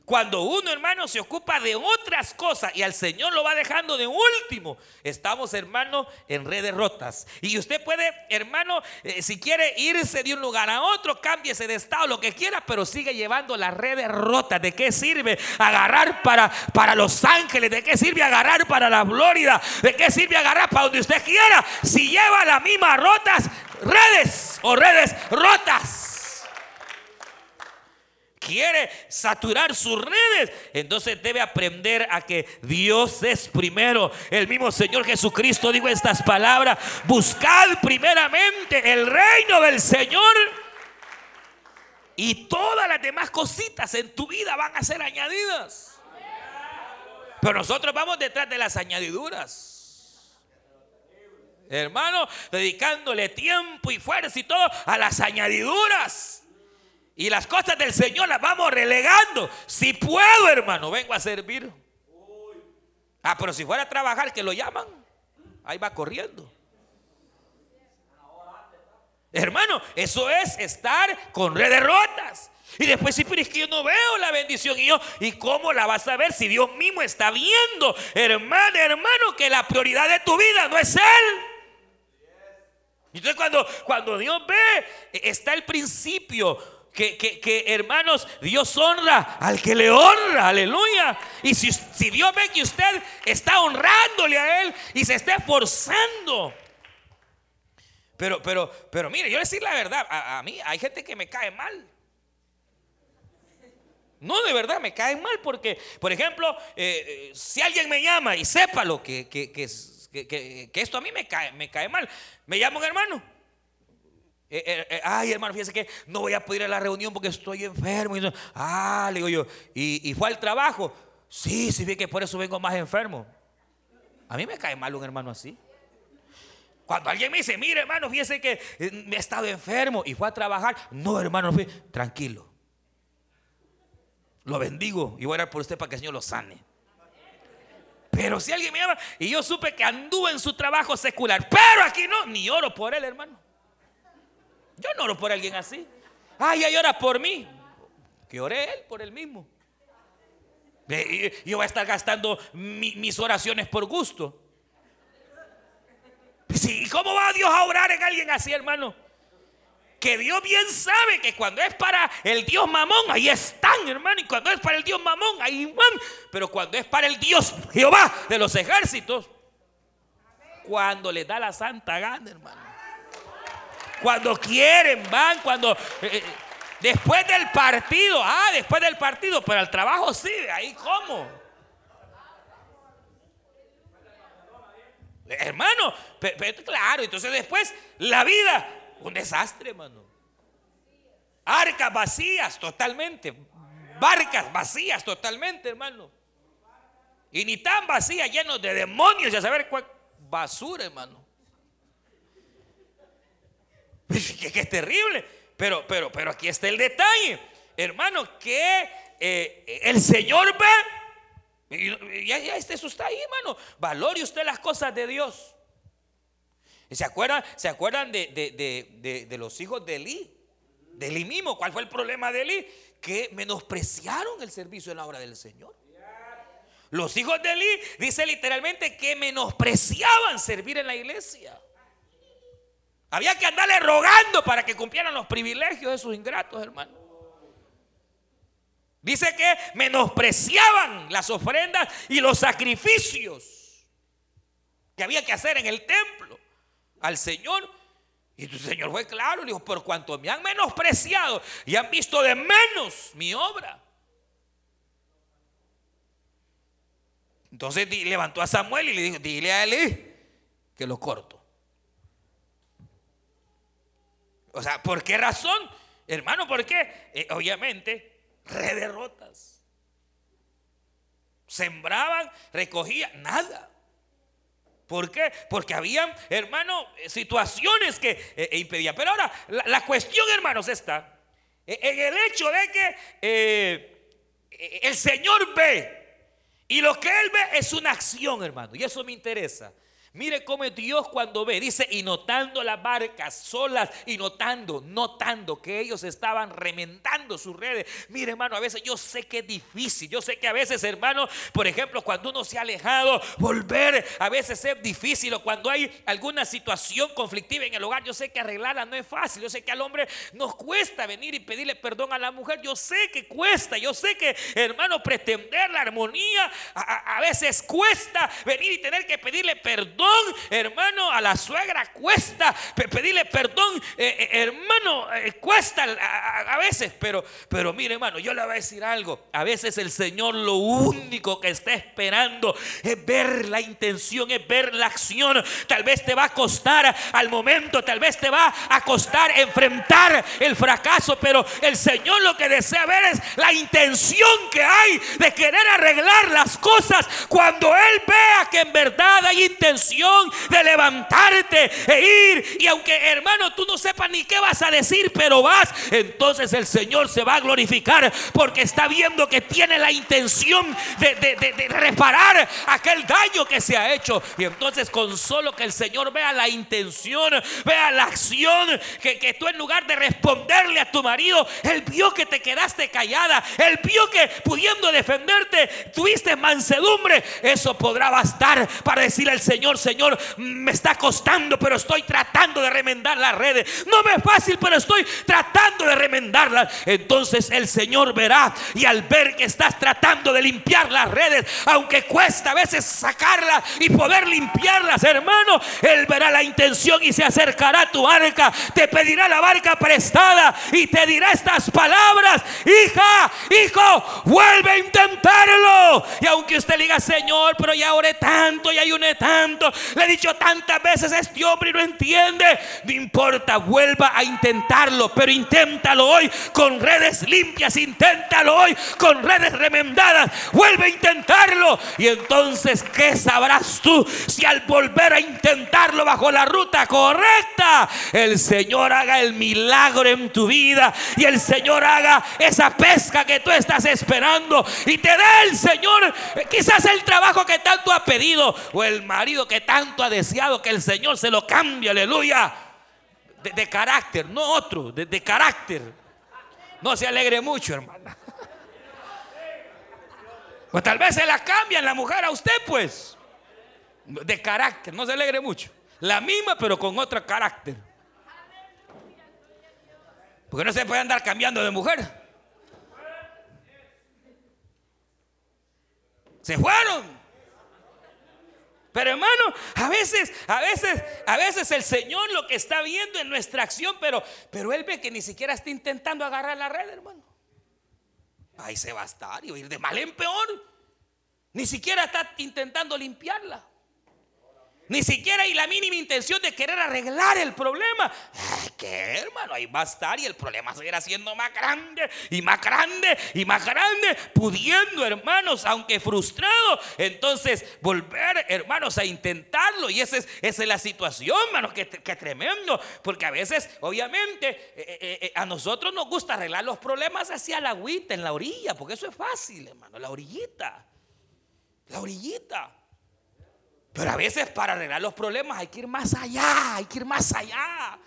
Cuando uno, hermano, se ocupa de otras cosas y al Señor lo va dejando de último, estamos, hermano, en redes rotas. Y usted puede, hermano, eh, si quiere irse de un lugar a otro, cámbiese de estado, lo que quiera, pero sigue llevando las redes rotas. ¿De qué sirve agarrar para, para Los Ángeles? ¿De qué sirve agarrar para la Florida? ¿De qué sirve agarrar para donde usted quiera? Si lleva las mismas rotas, redes o redes rotas quiere saturar sus redes, entonces debe aprender a que Dios es primero. El mismo Señor Jesucristo dijo estas palabras, buscad primeramente el reino del Señor y todas las demás cositas en tu vida van a ser añadidas. Pero nosotros vamos detrás de las añadiduras. Hermano, dedicándole tiempo y fuerza y todo a las añadiduras. Y las cosas del Señor las vamos relegando. Si puedo, hermano, vengo a servir. Ah, pero si fuera a trabajar, que lo llaman, ahí va corriendo. Hermano, eso es estar con redes rotas. Y después, sí, pero que yo no veo la bendición. Y yo, ¿y cómo la vas a ver si Dios mismo está viendo? Hermano, hermano, que la prioridad de tu vida no es Él. Entonces, cuando, cuando Dios ve, está el principio que, hermanos, Dios honra al que le honra, aleluya. Y si, si Dios ve que usted está honrándole a Él y se está esforzando. Pero, pero, pero mire, yo decir la verdad, a, mí hay gente que me cae mal. No, de verdad, me cae mal porque, por ejemplo, eh, eh, si alguien me llama y sépalo que, que, que, que esto a mí me cae, me cae mal, me llama un hermano. Eh, eh, eh, ay, hermano, fíjese que no voy a poder ir a la reunión porque estoy enfermo. Y ah, le digo yo, ¿Y, fue al trabajo? Sí, sí, vi que por eso vengo más enfermo. A mí me cae mal un hermano así. Cuando alguien me dice, mire, hermano, fíjese que me he estado enfermo y fue a trabajar. No, hermano, fui, tranquilo. Lo bendigo y voy a orar por usted para que el Señor lo sane. Pero si alguien me llama y yo supe que anduvo en su trabajo secular, pero aquí no, ni oro por él, hermano. Yo no oro por alguien así. Ay, ay, ora por mí. Que ore él por él mismo. Yo voy a estar gastando mis oraciones por gusto. ¿Y cómo va Dios a orar en alguien así, hermano? Que Dios bien sabe que cuando es para el Dios mamón, ahí están, hermano. Y cuando es para el Dios mamón, ahí van. Pero cuando es para el Dios Jehová de los ejércitos, cuando le da la santa gana, hermano. Cuando quieren, van, cuando... Eh, eh, después del partido, ah, después del partido, pero el trabajo sí, ahí cómo. Hermano, claro, entonces después la vida, un desastre, hermano. Arcas vacías totalmente, barcas vacías totalmente, hermano. Y ni tan vacías, llenos de demonios, ya saber cuál basura, hermano. que, es terrible. Pero, pero, pero aquí está el detalle. Hermano, que eh, el Señor ve. Ya, ya este, eso está ahí, hermano. Valore usted las cosas de Dios. ¿Se acuerdan, ¿se acuerdan de, de, los hijos de Elí? De Eli mismo. ¿Cuál fue el problema de Eli? Que menospreciaron el servicio en la obra del Señor. Los hijos de Eli dice literalmente que menospreciaban servir en la iglesia. Había que andarle rogando para que cumplieran los privilegios de sus ingratos, hermano. Dice que menospreciaban las ofrendas y los sacrificios que había que hacer en el templo al Señor. Y tu Señor fue claro, le dijo, por cuanto me han menospreciado y han visto de menos mi obra. Entonces levantó a Samuel y le dijo, dile a él que lo corto. O sea, ¿por qué razón? Hermano, ¿por qué? Eh, obviamente, rederrotas. Sembraban, recogían, nada. ¿Por qué? Porque habían, hermano, situaciones que eh, eh, impedían. Pero ahora, la, cuestión, hermanos, está en el hecho de que el Señor ve y lo que Él ve es una acción, hermano. Y eso me interesa. Mire cómo Dios cuando ve, dice, y notando las barcas solas, y notando, notando que ellos estaban remendando sus redes. Mire, hermano, a veces yo sé que es difícil. Yo sé que a veces, hermano, por ejemplo, cuando uno se ha alejado, volver a veces es difícil. O cuando hay alguna situación conflictiva en el hogar, yo sé que arreglarla no es fácil. Yo sé que al hombre nos cuesta venir y pedirle perdón a la mujer. Yo sé que cuesta. Yo sé que, hermano, pretender la armonía a, a veces cuesta venir y tener que pedirle perdón hermano, a la suegra cuesta pedirle perdón, eh, eh, hermano, eh, cuesta a, veces, pero, pero mire, hermano, yo le voy a decir algo. A veces el Señor lo único que está esperando es ver la intención, es ver la acción. Tal vez te va a costar al momento, tal vez te va a costar enfrentar el fracaso, pero el Señor lo que desea ver es la intención que hay de querer arreglar las cosas cuando Él vea que en verdad hay intención de levantarte e ir. Y aunque hermano tú no sepas ni qué vas a decir, pero vas, entonces el Señor se va a glorificar porque está viendo que tiene la intención de, reparar aquel daño que se ha hecho. Y entonces con solo que el Señor vea la intención, vea la acción, que, que tú en lugar de responderle a tu marido, él vio que te quedaste callada, él vio que pudiendo defenderte, tuviste mansedumbre, eso podrá bastar para decirle al Señor, Señor, me está costando, pero estoy tratando de remendar las redes. No me es fácil, pero estoy tratando de remendarlas. Entonces el Señor verá y al ver que estás tratando de limpiar las redes, aunque cuesta a veces sacarlas y poder limpiarlas, hermano, Él verá la intención y se acercará a tu barca, te pedirá la barca prestada y te dirá estas palabras, hija, hijo, vuelve a intentarlo. Y aunque usted diga, Señor, pero ya oré tanto y ayuné tanto, le he dicho tantas veces, este hombre no entiende. No importa, vuelva a intentarlo, pero inténtalo hoy con redes limpias, inténtalo hoy con redes remendadas. Vuelve a intentarlo. Y entonces, ¿qué sabrás tú si al volver a intentarlo bajo la ruta correcta, el Señor haga el milagro en tu vida y el Señor haga esa pesca que tú estás esperando y te dé el Señor eh, quizás el trabajo que tanto ha pedido o el marido que tanto ha deseado que el Señor se lo cambie, aleluya. De, carácter, no otro, de, carácter. No se alegre mucho, hermana. Pues tal vez se la cambian la mujer a usted, pues. De carácter, no se alegre mucho. La misma, pero con otro carácter. Porque no se puede andar cambiando de mujer. Se fueron. Pero hermano, a veces, a veces, a veces el Señor lo que está viendo en nuestra acción, pero, pero Él ve que ni siquiera está intentando agarrar la red, hermano. Ahí se va a estar y va a ir de mal en peor. Ni siquiera está intentando limpiarla. Ni siquiera hay la mínima intención de querer arreglar el problema. ¿Qué, hermano? Ahí va a estar y el problema seguirá siendo más grande y más grande y más grande, pudiendo, hermanos, aunque frustrado, entonces volver, hermanos, a intentarlo. Y esa es, esa es la situación, hermanos, que, tremendo. Porque a veces, obviamente, eh, eh, eh, a nosotros nos gusta arreglar los problemas hacia la agüita, en la orilla, porque eso es fácil, hermano, la orillita. La orillita. Pero a veces para arreglar los problemas hay que ir más allá, hay que ir más allá.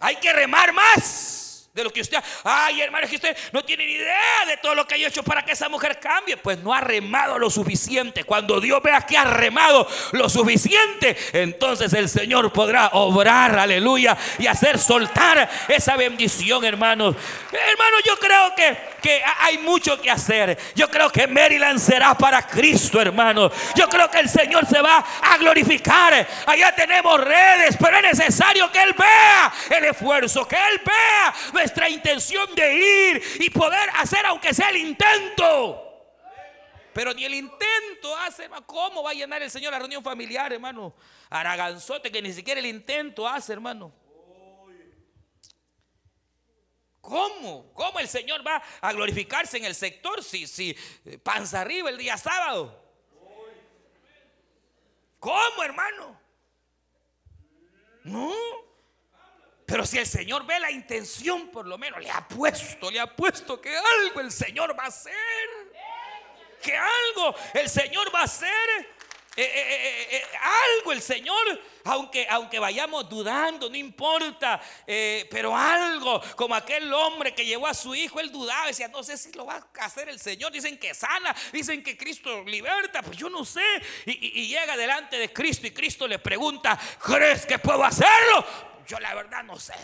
Hay que remar más. De lo que usted, ay hermano, es que usted no tiene ni idea de todo lo que ha hecho para que esa mujer cambie. Pues no ha remado lo suficiente. Cuando Dios vea que ha remado lo suficiente, entonces el Señor podrá obrar, aleluya, y hacer soltar esa bendición, hermanos. Hermano, yo creo que, que hay mucho que hacer. Yo creo que Maryland será para Cristo, hermano. Yo creo que el Señor se va a glorificar. Allá tenemos redes, pero es necesario que Él vea el esfuerzo, que Él vea nuestra intención de ir y poder hacer aunque sea el intento. Pero ni el intento hace. ¿Cómo va a llenar el Señor la reunión familiar, hermano? Araganzote que ni siquiera el intento hace, hermano. ¿Cómo? ¿Cómo el Señor va a glorificarse en el sector si, si eh, panza arriba el día sábado? ¿Cómo, hermano? No. Pero si el Señor ve la intención, por lo menos le ha puesto, le ha puesto que algo el Señor va a hacer. Que algo el Señor va a hacer. Eh, eh, eh, algo el Señor, aunque, aunque vayamos dudando, no importa, pero algo, como aquel hombre que llevó a su hijo, él dudaba, decía, no sé si lo va a hacer el Señor, dicen que sana, dicen que Cristo liberta, pues yo no sé, y, y llega delante de Cristo y Cristo le pregunta, ¿crees que puedo hacerlo? Yo la verdad no sé.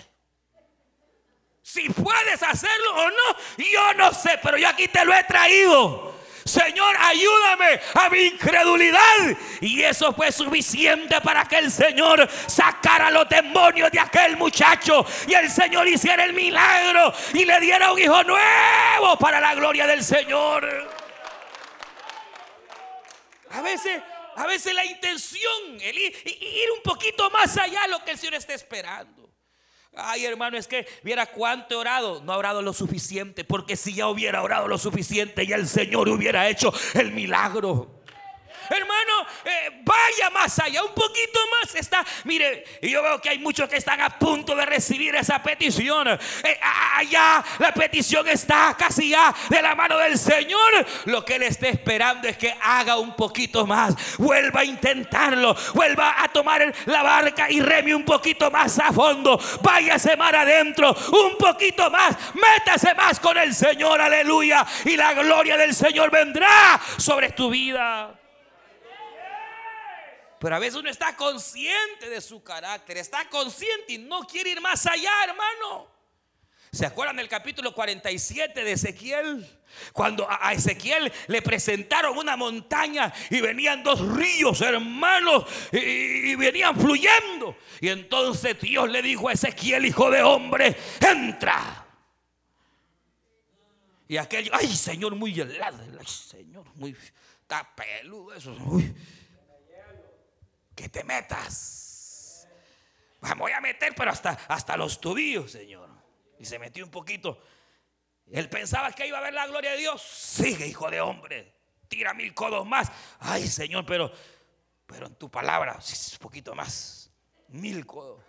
Si puedes hacerlo o no, yo no sé, pero yo aquí te lo he traído. Señor, ayúdame a mi incredulidad. Y eso fue suficiente para que el Señor sacara los demonios de aquel muchacho. Y el Señor hiciera el milagro y le diera un hijo nuevo para la gloria del Señor. A veces, a veces la intención, el ir, un poquito más allá de lo que el Señor está esperando. Ay, hermano, es que viera cuánto he orado. No ha orado lo suficiente, porque si ya hubiera orado lo suficiente, ya el Señor hubiera hecho el milagro. Hermano, eh, vaya más allá, un poquito más está. Mire, yo veo que hay muchos que están a punto de recibir esa petición. Eh, allá la petición está casi ya de la mano del Señor. Lo que Él está esperando es que haga un poquito más. Vuelva a intentarlo. Vuelva a tomar la barca y reme un poquito más a fondo. Váyase mar adentro. Un poquito más. Métase más con el Señor. Aleluya. Y la gloria del Señor vendrá sobre tu vida. Pero a veces uno está consciente de su carácter, está consciente y no quiere ir más allá, hermano. ¿Se acuerdan del capítulo 47 de Ezequiel? Cuando a Ezequiel le presentaron una montaña y venían dos ríos, hermanos, y, venían fluyendo. Y entonces Dios le dijo a Ezequiel, hijo de hombre, entra. Y aquel, ay Señor, muy helado, ay Señor, muy, está peludo eso. Uy que te metas. Me voy a meter, pero hasta, hasta los tubillos, Señor. Y se metió un poquito. Él pensaba que iba a ver la gloria de Dios. Sigue, hijo de hombre. Tira mil codos más. Ay, Señor, pero, pero en tu palabra, un poquito más. Mil codos.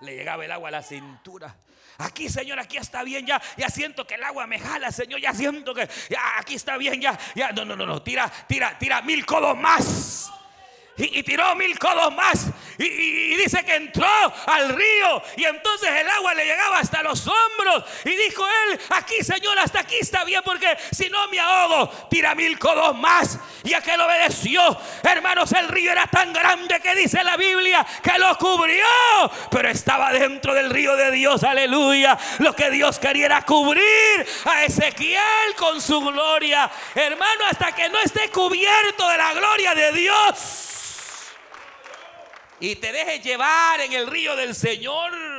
Le llegaba el agua a la cintura. Aquí, Señor, aquí está bien, ya, ya siento que el agua me jala, Señor, ya siento que ya aquí está bien, ya, ya, no, no, no, no, tira, tira, tira mil codos más y, tiró mil codos más. Y, dice que entró al río y entonces el agua le llegaba hasta los hombros. Y dijo él, aquí Señor, hasta aquí está bien porque si no me ahogo, tira mil codos más. Y aquel obedeció. Hermanos, el río era tan grande que dice la Biblia que lo cubrió. Pero estaba dentro del río de Dios, aleluya. Lo que Dios quería era cubrir a Ezequiel con su gloria. Hermano, hasta que no esté cubierto de la gloria de Dios y te dejes llevar en el río del Señor.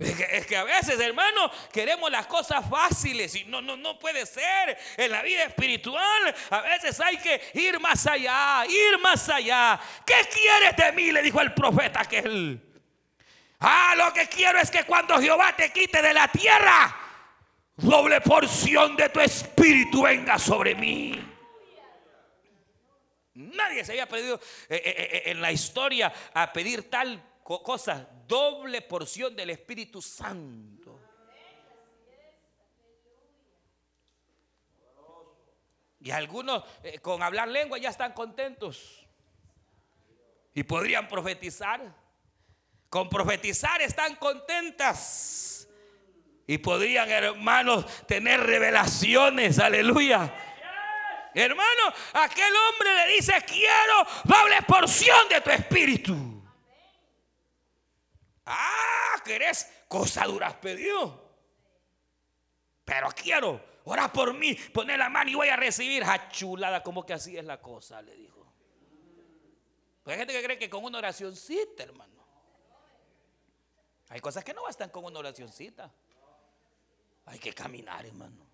Es que, a veces, hermano, queremos las cosas fáciles y no, no, no puede ser. En la vida espiritual, a veces hay que ir más allá, ir más allá. ¿Qué quieres de mí? Le dijo el profeta aquel. Ah, lo que quiero es que cuando Jehová te quite de la tierra, doble porción de tu espíritu venga sobre mí. Nadie se había pedido eh, eh, eh, en la historia a pedir tal cosa, doble porción del Espíritu Santo. Y algunos con hablar lengua ya están contentos. Y podrían profetizar. Con profetizar están contentas. Y podrían, hermanos, tener revelaciones. Aleluya. Hermano, aquel hombre le dice, quiero doble porción de tu espíritu. Ah, querés cosa duras pedido. Pero quiero, ora por mí, poner la mano y voy a recibir. Ja, chulada, como que así es la cosa, le dijo. Pues hay gente que cree que con una oracióncita, hermano. Hay cosas que no bastan con una oracióncita. Hay que caminar, hermano.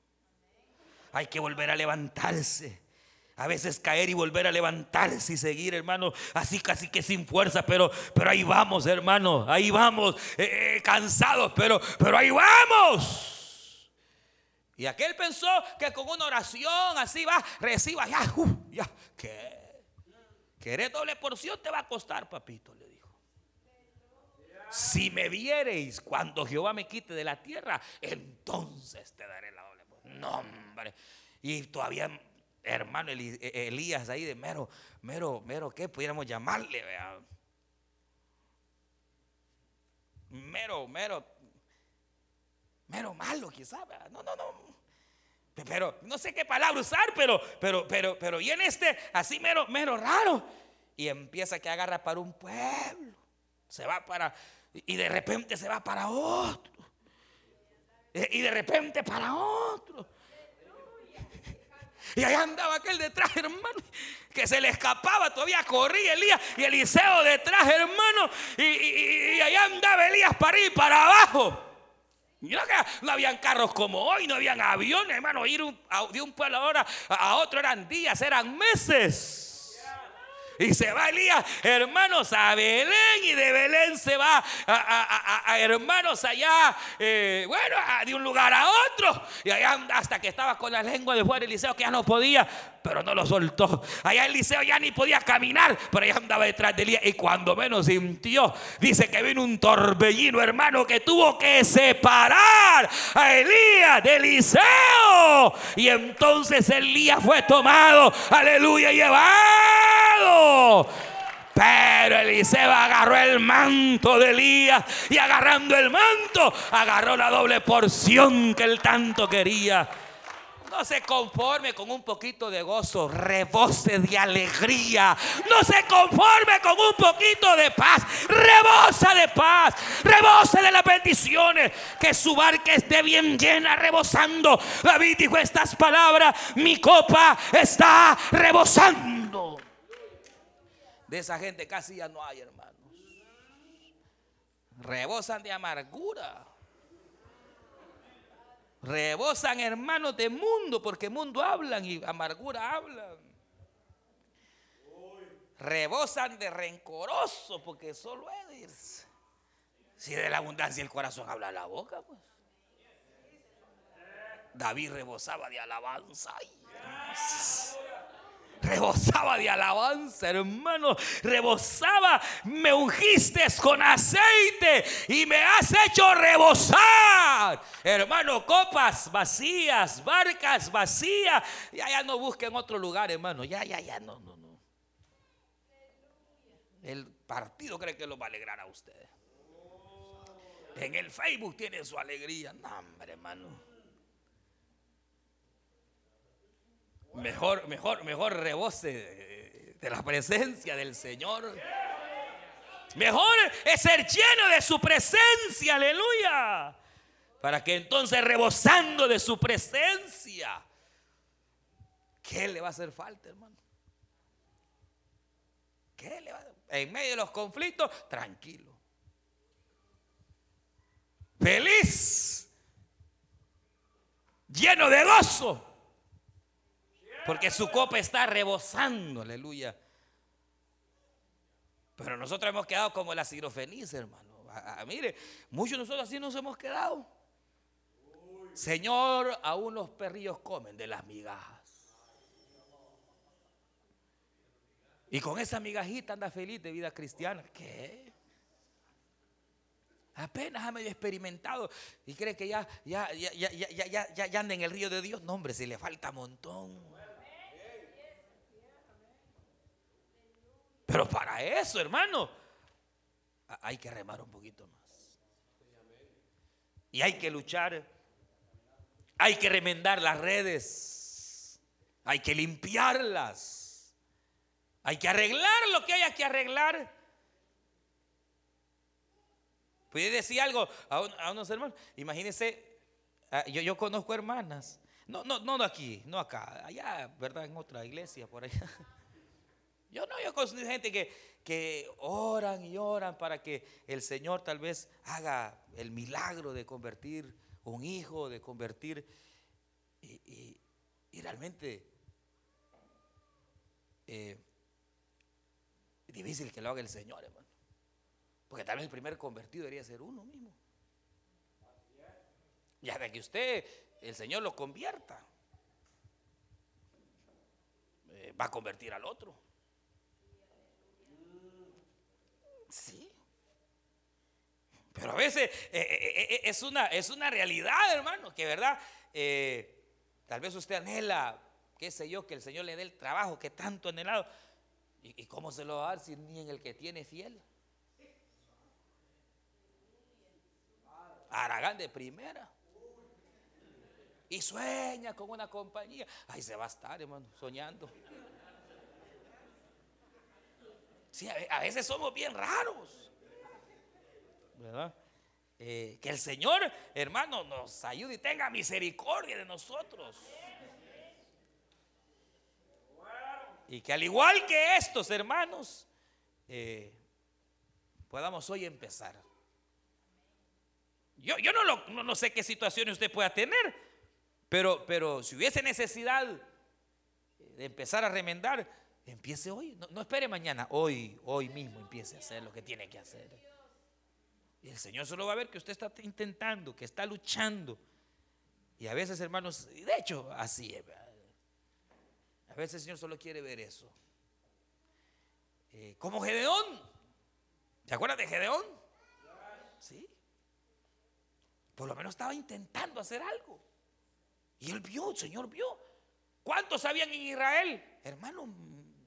Hay que volver a levantarse. A veces caer y volver a levantarse y seguir, hermano, así casi que sin fuerza, pero, pero ahí vamos, hermano, ahí vamos, eh, eh, cansados, pero, pero ahí vamos. Y aquel pensó que con una oración así va, reciba, ya, uh, ya, ¿qué? ¿Querés doble porción? Te va a costar, papito, le dijo. Si me viereis cuando Jehová me quite de la tierra, entonces te daré la doble. No, hombre. Y todavía, hermano e-, Elías ahí de mero, mero, mero, ¿qué pudiéramos llamarle? Vea? Mero, mero, mero malo quizás. No, no, no. Pero no sé qué palabra usar, pero, pero, pero, pero y en este así mero, mero raro. Y empieza que agarra para un pueblo. Se va para, y de repente se va para otro. Y de repente para otro. Y allá andaba aquel detrás, hermano, que se le escapaba, todavía corría Elías y Eliseo detrás, hermano. Y, allá andaba Elías para ir para abajo. No habían carros como hoy, no habían aviones, hermano. Ir de un pueblo ahora a otro eran días, eran meses. Y se va Elías, hermanos, a Belén. Y de Belén se va a, hermanos allá, eh, bueno, de un lugar a otro. Y allá hasta que estaba con la lengua de fuera Eliseo, que ya no podía, pero no lo soltó. Allá Eliseo ya ni podía caminar, pero allá andaba detrás de Elías. Y cuando menos sintió, dice que vino un torbellino, hermano, que tuvo que separar a Elías de Eliseo. Y entonces Elías fue tomado, aleluya, llevado pero Eliseo agarró el manto de Elías y agarrando el manto, agarró la doble porción que él tanto quería. No se conforme con un poquito de gozo, rebose de alegría. No se conforme con un poquito de paz, rebosa de paz, rebose de las bendiciones. Que su barca esté bien llena, rebosando. David dijo estas palabras: Mi copa está rebosando. De esa gente casi ya no hay, hermanos. Rebosan de amargura. Rebosan hermanos de mundo, porque mundo hablan y amargura hablan. Rebosan de rencoroso, porque solo es. Si de la abundancia el corazón habla la boca, pues. David rebosaba de alabanza rebosaba de alabanza, hermano, rebosaba, me ungiste con aceite y me has hecho rebosar. Hermano, copas vacías, barcas vacías. Ya, ya no busquen otro lugar, hermano. Ya, ya, ya, no, no, no. El partido cree que lo va a alegrar a ustedes. En el Facebook tiene su alegría. No, hombre, hermano. Mejor, mejor, mejor rebose de la presencia del Señor. Mejor es ser lleno de su presencia, aleluya. Para que entonces rebosando de su presencia, ¿qué le va a hacer falta, hermano? ¿Qué le va a En medio de los conflictos, tranquilo. Feliz. Lleno de gozo. Porque su copa está rebosando, aleluya. Pero nosotros hemos quedado como la sirofenice, hermano. mire, muchos de nosotros así nos hemos quedado. Señor, aún los perrillos comen de las migajas. Y con esa migajita anda feliz de vida cristiana. ¿Qué? Apenas ha medio experimentado y cree que ya, ya, ya, ya, ya, ya, ya anda en el río de Dios. No, hombre, si le falta montón. Pero para eso, hermano, hay que remar un poquito más. Y hay que luchar. Hay que remendar las redes. Hay que limpiarlas. Hay que arreglar lo que haya que arreglar. Puede decir algo a, unos hermanos. Imagínense, ah, yo, yo conozco hermanas. No, no, no aquí, no acá, allá, ¿verdad? En otra iglesia por allá. Yo no, yo conozco gente que, oran y oran para que el Señor tal vez haga el milagro de convertir un hijo, de convertir. Y, realmente eh, difícil que lo haga el Señor, hermano. Porque tal vez el primer convertido debería ser uno mismo. Y hasta que usted, el Señor lo convierta, eh, va a convertir al otro. Sí. Pero a veces eh, eh, es, una, es una realidad, hermano, que verdad, tal vez usted anhela, qué sé yo, que el Señor le dé el trabajo que tanto anhelado. ¿Y, ¿Y cómo se lo va a dar si ni en el que tiene fiel? Aragán de primera. Y sueña con una compañía. Ahí se va a estar, hermano, soñando. Sí, a veces somos bien raros. ¿Verdad? Eh, que el Señor, hermano, nos ayude y tenga misericordia de nosotros. Y que al igual que estos hermanos, eh, podamos hoy empezar. Yo, yo no, no, sé qué situaciones usted pueda tener, pero, pero si hubiese necesidad de empezar a remendar, empiece hoy. No, espere mañana, hoy, hoy mismo empiece a hacer lo que tiene que hacer. Y el Señor solo va a ver que usted está intentando, que está luchando. Y a veces, hermanos, de hecho, así es. A veces el Señor solo quiere ver eso. Eh, como Gedeón. ¿Se acuerdan de Gedeón? Sí. Por lo menos estaba intentando hacer algo. Y él vio, el Señor vio. ¿Cuántos habían en Israel? Hermano,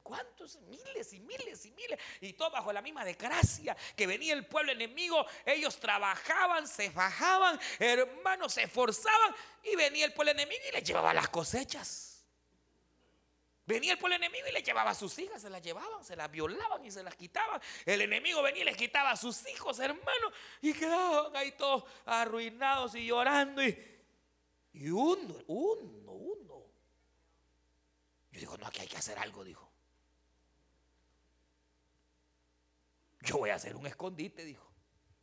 ¿cuántos? Miles y miles y miles. Y todo bajo la misma desgracia. Que venía el pueblo enemigo. Ellos trabajaban, se bajaban, hermanos, se esforzaban. Y venía el pueblo enemigo y les llevaba las cosechas. Venía el pueblo enemigo y le llevaba a sus hijas, se las llevaban, se las violaban y se las quitaban. El enemigo venía y les quitaba a sus hijos, hermanos, y quedaban ahí todos arruinados y llorando. Y, y uno, uno, uno. Yo digo, no, aquí hay que hacer algo, dijo. Yo voy a hacer un escondite, dijo.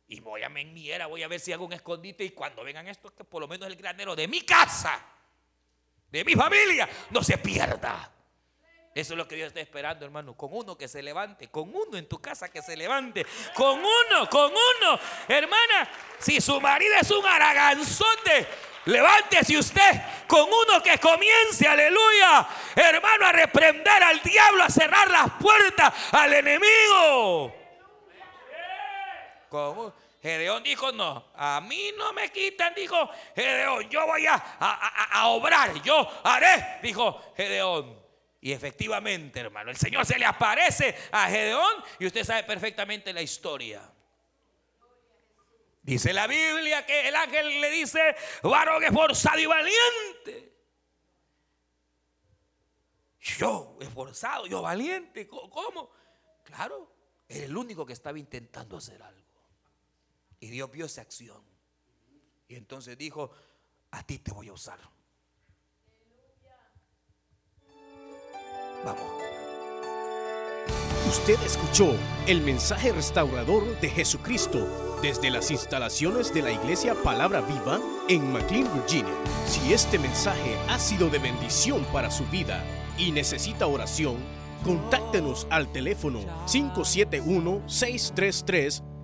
Y voy a voy a ver si hago un escondite. Y cuando vengan estos, que por lo menos el granero de mi casa, de mi familia, no se pierda. Eso es lo que Dios está esperando, hermano. Con uno que se levante, con uno en tu casa que se levante, con uno, con uno. Hermana, si su marido es un araganzote, levántese usted con uno que comience, aleluya, hermano, a reprender al diablo, a cerrar las puertas al enemigo. Gedeón dijo, no, a mí no me quitan, dijo Gedeón, yo voy a, a obrar, yo haré, dijo Gedeón. Y efectivamente, hermano, el Señor se le aparece a Gedeón y usted sabe perfectamente la historia. Dice la Biblia que el ángel le dice, varón esforzado y valiente. Yo, esforzado, yo valiente, ¿cómo? Claro, era el único que estaba intentando hacer algo. Y Dios vio esa acción. Y entonces dijo, a ti te voy a usar. Usted escuchó el mensaje restaurador de Jesucristo desde las instalaciones de la iglesia Palabra Viva en McLean, Virginia. Si este mensaje ha sido de bendición para su vida y necesita oración, contáctenos al teléfono